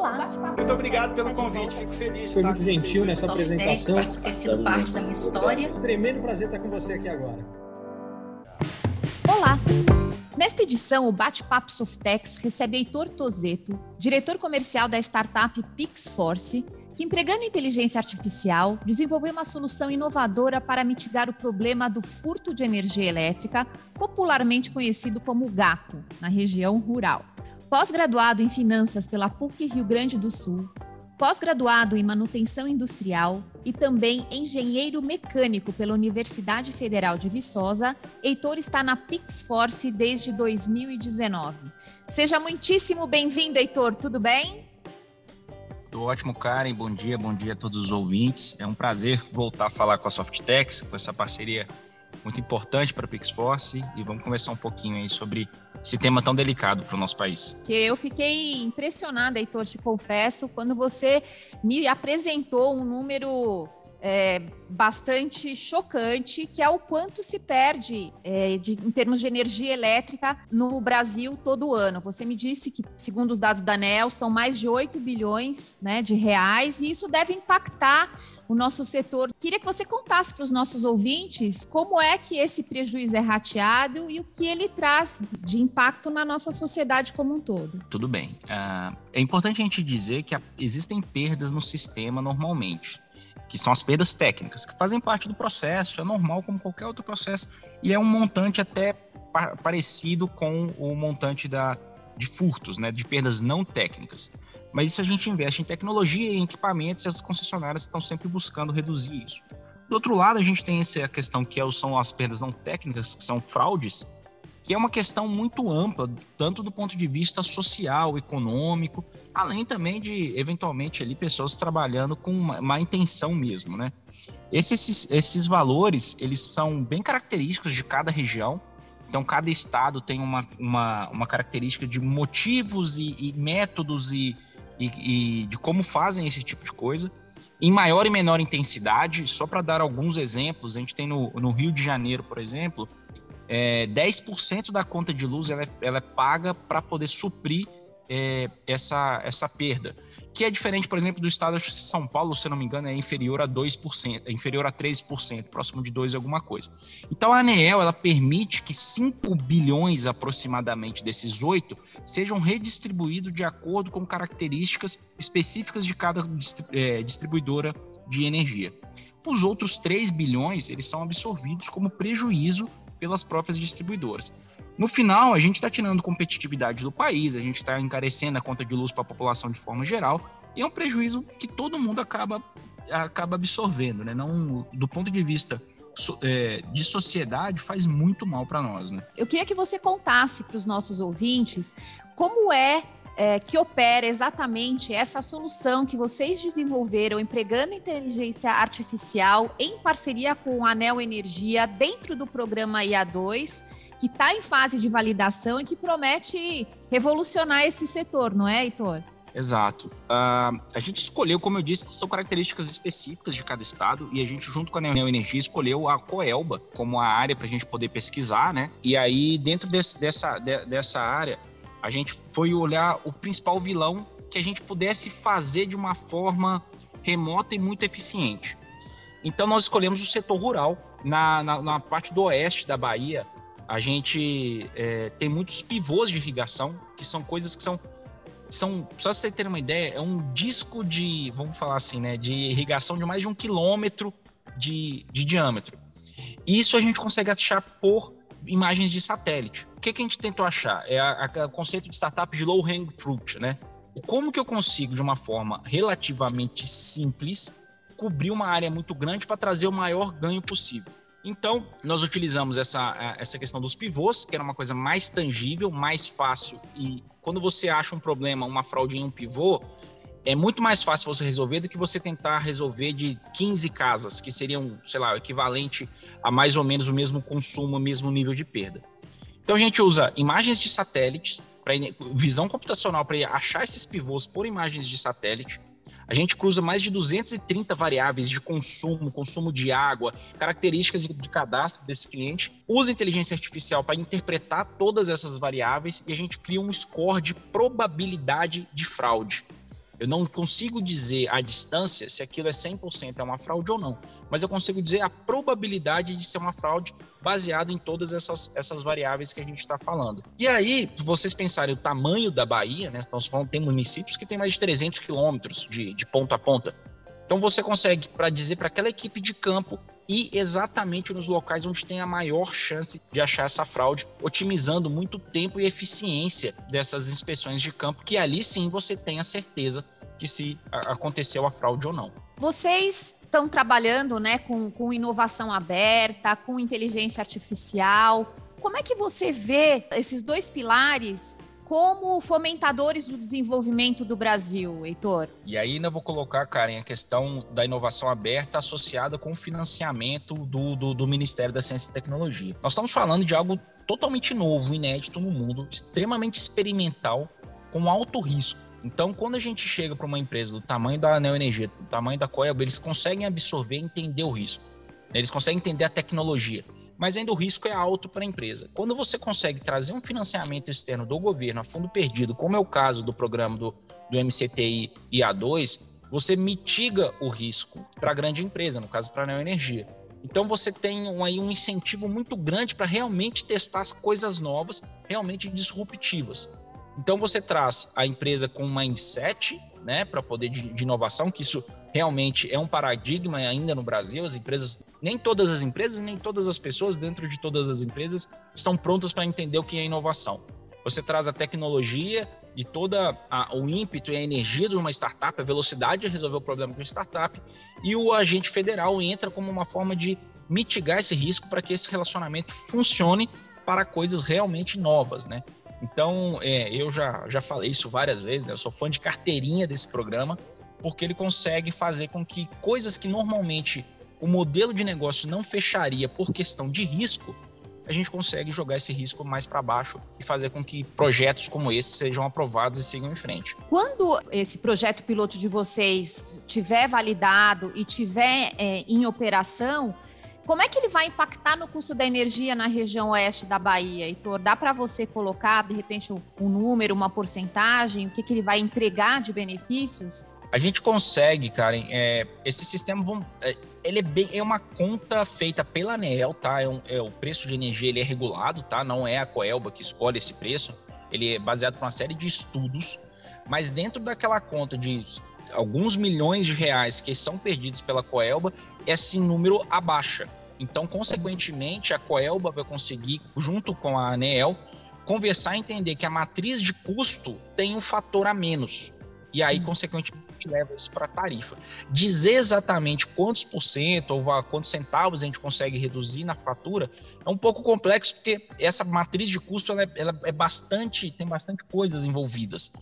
Olá. Muito obrigado pelo convite, fico feliz. Foi muito gentil nessa apresentação. Por ter sido parte da minha história. Um tremendo prazer estar com você aqui agora. Olá. Nesta edição, o Bate-Papo Softex recebe Heitor Tozeto, diretor comercial da startup PixForce, que, empregando inteligência artificial, desenvolveu uma solução inovadora para mitigar o problema do furto de energia elétrica, popularmente conhecido como gato, na região rural. Pós-graduado em finanças pela PUC Rio Grande do Sul, pós-graduado em manutenção industrial e também engenheiro mecânico pela Universidade Federal de Viçosa, Heitor está na PixForce desde 2019. Seja muitíssimo bem-vindo, Heitor, tudo bem? Tudo ótimo, Karen. Bom dia, bom dia a todos os ouvintes. É um prazer voltar a falar com a Softex, com essa parceria muito importante para a PixForce e vamos conversar um pouquinho aí sobre esse tema tão delicado para o nosso país. Eu fiquei impressionada, Heitor, te confesso, quando você me apresentou um número é, bastante chocante, que é o quanto se perde é, de, em termos de energia elétrica no Brasil todo ano. Você me disse que, segundo os dados da ANEL, são mais de 8 bilhões né, de reais, e isso deve impactar o nosso setor. Queria que você contasse para os nossos ouvintes como é que esse prejuízo é rateado e o que ele traz de impacto na nossa sociedade como um todo. Tudo bem. Uh, é importante a gente dizer que existem perdas no sistema normalmente que são as perdas técnicas, que fazem parte do processo, é normal como qualquer outro processo, e é um montante até pa parecido com o montante da, de furtos, né, de perdas não técnicas. Mas isso a gente investe em tecnologia e em equipamentos e as concessionárias estão sempre buscando reduzir isso. Do outro lado, a gente tem essa questão que é são as perdas não técnicas, que são fraudes, que é uma questão muito ampla, tanto do ponto de vista social, econômico, além também de, eventualmente, ali, pessoas trabalhando com má, má intenção mesmo, né? Esses, esses valores, eles são bem característicos de cada região, então, cada estado tem uma, uma, uma característica de motivos e, e métodos e, e, e, de como fazem esse tipo de coisa. Em maior e menor intensidade, só para dar alguns exemplos, a gente tem no, no Rio de Janeiro, por exemplo, é, 10% da conta de luz ela é, ela é paga para poder suprir é, essa, essa perda. Que é diferente, por exemplo, do estado de São Paulo, se não me engano, é inferior a 2%, é inferior a 13%, próximo de 2 alguma coisa. Então a ANEEL ela permite que 5 bilhões aproximadamente desses 8 sejam redistribuídos de acordo com características específicas de cada é, distribuidora de energia. Os outros 3 bilhões, eles são absorvidos como prejuízo pelas próprias distribuidoras. No final, a gente está tirando competitividade do país, a gente está encarecendo a conta de luz para a população de forma geral, e é um prejuízo que todo mundo acaba, acaba absorvendo, né? Não, do ponto de vista é, de sociedade faz muito mal para nós, né? Eu queria que você contasse para os nossos ouvintes como é, é, que opera exatamente essa solução que vocês desenvolveram empregando inteligência artificial em parceria com a Anel Energia dentro do programa IA2 que está em fase de validação e que promete revolucionar esse setor, não é, Heitor? Exato. Uh, a gente escolheu, como eu disse, são características específicas de cada estado e a gente, junto com a Neo Energia, escolheu a Coelba como a área para a gente poder pesquisar, né? E aí, dentro desse, dessa, de, dessa área, a gente foi olhar o principal vilão que a gente pudesse fazer de uma forma remota e muito eficiente. Então, nós escolhemos o setor rural, na, na, na parte do oeste da Bahia, a gente é, tem muitos pivôs de irrigação, que são coisas que são. são só você ter uma ideia, é um disco de, vamos falar assim, né, de irrigação de mais de um quilômetro de, de diâmetro. Isso a gente consegue achar por imagens de satélite. O que, que a gente tentou achar? É o conceito de startup de low hang fruit, né? Como que eu consigo, de uma forma relativamente simples, cobrir uma área muito grande para trazer o maior ganho possível? Então, nós utilizamos essa, essa questão dos pivôs, que era uma coisa mais tangível, mais fácil. E quando você acha um problema, uma fraude em um pivô, é muito mais fácil você resolver do que você tentar resolver de 15 casas, que seriam, sei lá, o equivalente a mais ou menos o mesmo consumo, o mesmo nível de perda. Então, a gente usa imagens de satélites, para visão computacional para achar esses pivôs por imagens de satélite a gente cruza mais de 230 variáveis de consumo, consumo de água, características de, cadastro desse cliente, usa inteligência artificial para interpretar todas essas variáveis e a gente cria um score de probabilidade de fraude. Eu não consigo dizer à distância se aquilo é 100% é uma fraude ou não, mas eu consigo dizer a probabilidade de ser uma fraude baseado em todas essas, essas variáveis que a gente está falando. E aí, se vocês pensarem o tamanho da Bahia, né? Nós falando, tem municípios que tem mais de 300 quilômetros de, de ponta a ponta. Então você consegue para dizer para aquela equipe de campo ir exatamente nos locais onde tem a maior chance de achar essa fraude, otimizando muito tempo e eficiência dessas inspeções de campo, que ali sim você tem a certeza que se aconteceu a fraude ou não. Vocês estão trabalhando né, com, com inovação aberta, com inteligência artificial. Como é que você vê esses dois pilares como fomentadores do desenvolvimento do Brasil, Heitor? E aí ainda vou colocar, Karen, a questão da inovação aberta associada com o financiamento do, do, do Ministério da Ciência e Tecnologia. Nós estamos falando de algo totalmente novo, inédito no mundo, extremamente experimental, com alto risco. Então, quando a gente chega para uma empresa do tamanho da Neoenergia, do tamanho da Coelba, eles conseguem absorver e entender o risco. Eles conseguem entender a tecnologia mas ainda o risco é alto para a empresa. Quando você consegue trazer um financiamento externo do governo a fundo perdido, como é o caso do programa do, do MCTI e A2, você mitiga o risco para a grande empresa, no caso para a Neoenergia. Então você tem um, aí um incentivo muito grande para realmente testar coisas novas, realmente disruptivas. Então você traz a empresa com um mindset, né, para poder de, de inovação, que isso realmente é um paradigma ainda no Brasil. As empresas, nem todas as empresas, nem todas as pessoas dentro de todas as empresas estão prontas para entender o que é inovação. Você traz a tecnologia e toda a, o ímpeto e a energia de uma startup, a velocidade de resolver o problema de uma startup, e o agente federal entra como uma forma de mitigar esse risco para que esse relacionamento funcione para coisas realmente novas, né? Então, é, eu já, já falei isso várias vezes, né? Eu sou fã de carteirinha desse programa, porque ele consegue fazer com que coisas que normalmente o modelo de negócio não fecharia por questão de risco, a gente consegue jogar esse risco mais para baixo e fazer com que projetos como esse sejam aprovados e sigam em frente. Quando esse projeto piloto de vocês tiver validado e tiver é, em operação, como é que ele vai impactar no custo da energia na região oeste da Bahia, Heitor? Dá para você colocar, de repente, um, número, uma porcentagem, o que, que ele vai entregar de benefícios? A gente consegue, Karen, é, esse sistema, vão, é, ele é, bem, é uma conta feita pela ANEEL, tá? É, um, é, o preço de energia ele é regulado, tá? Não é a Coelba que escolhe esse preço. Ele é baseado em uma série de estudos, mas dentro daquela conta de alguns milhões de reais que são perdidos pela Coelba, esse número abaixa. Então, consequentemente, a Coelba vai conseguir, junto com a ANEEL, conversar e entender que a matriz de custo tem um fator a menos. E aí, consequentemente, leva isso para a tarifa. Dizer exatamente quantos por cento ou quantos centavos a gente consegue reduzir na fatura é um pouco complexo, porque essa matriz de custo ela é, ela é bastante, tem bastante coisas envolvidas.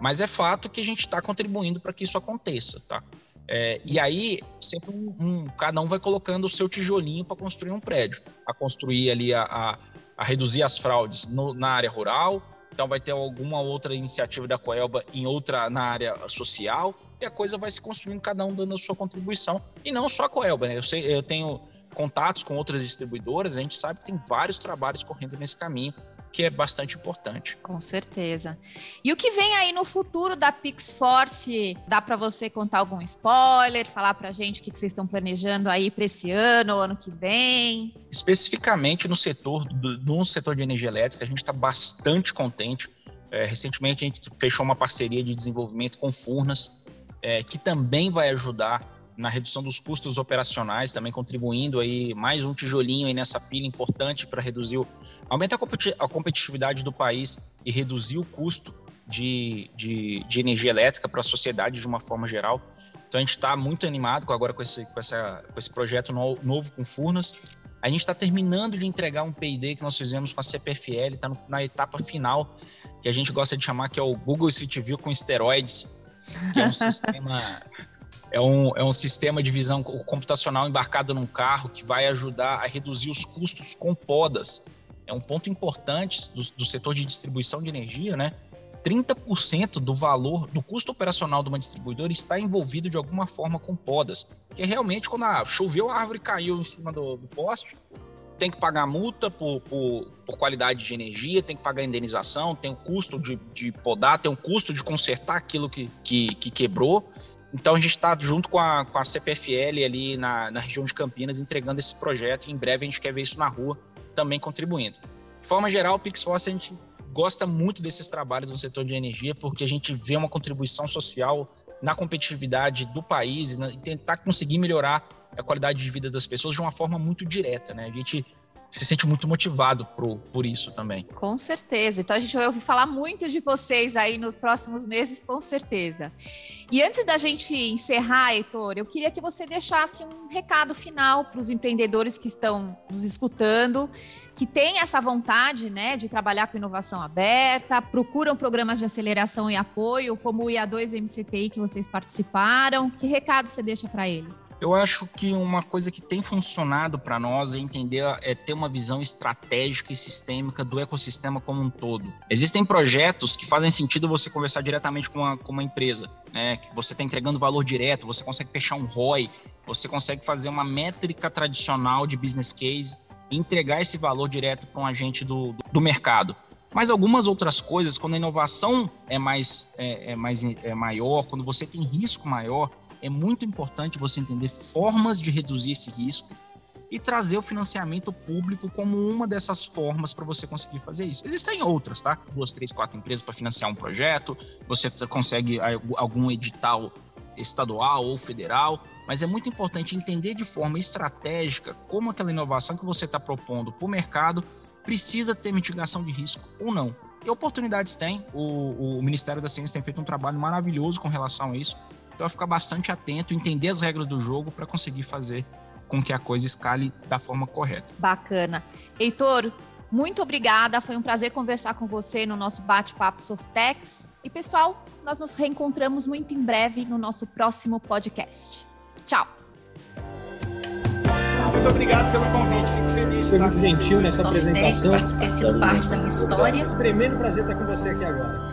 Mas é fato que a gente está contribuindo para que isso aconteça, tá? É, e aí, sempre um, um, cada um vai colocando o seu tijolinho para construir um prédio, a construir ali, a, a, a reduzir as fraudes no, na área rural, então vai ter alguma outra iniciativa da Coelba em outra na área social, e a coisa vai se construindo, cada um dando a sua contribuição. E não só a Coelba, né? Eu, sei, eu tenho contatos com outras distribuidoras, a gente sabe que tem vários trabalhos correndo nesse caminho, que é bastante importante. Com certeza. E o que vem aí no futuro da PixForce? Dá para você contar algum spoiler, falar para a gente o que vocês estão planejando aí para esse ano, ano que vem? Especificamente no setor do, no setor de energia elétrica, a gente está bastante contente. É, recentemente a gente fechou uma parceria de desenvolvimento com Furnas, é, que também vai ajudar na redução dos custos operacionais, também contribuindo aí mais um tijolinho aí nessa pilha importante para reduzir, o, aumentar a competitividade do país e reduzir o custo de, de, de energia elétrica para a sociedade de uma forma geral. Então a gente está muito animado agora com esse, com, essa, com esse projeto no, novo com Furnas. A gente está terminando de entregar um P&D que nós fizemos com a CPFL, está na etapa final, que a gente gosta de chamar que é o Google Street View com esteroides, que é um sistema é um, é um sistema de visão computacional embarcado num carro que vai ajudar a reduzir os custos com podas. É um ponto importante do, do setor de distribuição de energia, né? 30% do valor, do custo operacional de uma distribuidora está envolvido de alguma forma com podas. Que é realmente quando ah, choveu, a árvore caiu em cima do, do poste, tem que pagar multa por, por, por, qualidade de energia, tem que pagar indenização, tem o custo de, de podar, tem o custo de consertar aquilo que, que, que quebrou. Então a gente está junto com a, com a CPFL ali na, na região de Campinas entregando esse projeto e em breve a gente quer ver isso na rua também contribuindo. De forma geral, o PixForce a gente gosta muito desses trabalhos no setor de energia porque a gente vê uma contribuição social na competitividade do país e tentar conseguir melhorar a qualidade de vida das pessoas de uma forma muito direta, né? A gente se sente muito motivado por, por isso também. Com certeza. Então a gente vai ouvir falar muito de vocês aí nos próximos meses, com certeza. E antes da gente encerrar, Heitor, eu queria que você deixasse um recado final para os empreendedores que estão nos escutando que têm essa vontade né, de trabalhar com inovação aberta, procuram programas de aceleração e apoio, como o IA2 MCTI que vocês participaram. Que recado você deixa para eles? Eu acho que uma coisa que tem funcionado para nós é entender, é ter uma visão estratégica e sistêmica do ecossistema como um todo. Existem projetos que fazem sentido você conversar diretamente com uma, com uma empresa, né? Que você está entregando valor direto, você consegue fechar um ROI, você consegue fazer uma métrica tradicional de business case e entregar esse valor direto para um agente do, do mercado. Mas algumas outras coisas, quando a inovação é mais, é, é mais é maior, quando você tem risco maior, é muito importante você entender formas de reduzir esse risco e trazer o financiamento público como uma dessas formas para você conseguir fazer isso. Existem outras, tá? Duas, três, quatro empresas para financiar um projeto, você consegue algum edital estadual ou federal, mas é muito importante entender de forma estratégica como aquela inovação que você está propondo para o mercado precisa ter mitigação de risco ou não. E oportunidades tem, o, o Ministério da Ciência tem feito um trabalho maravilhoso com relação a isso. Então, ficar bastante atento, entender as regras do jogo para conseguir fazer com que a coisa escale da forma correta. Bacana. Heitor, muito obrigada. Foi um prazer conversar com você no nosso bate-papo Softex. E, pessoal, nós nos reencontramos muito em breve no nosso próximo podcast. Tchau. Muito obrigado pelo convite. Fico feliz. Foi muito gentil nessa apresentação. Ter sido parte da minha história. Tremendo prazer estar com você aqui agora.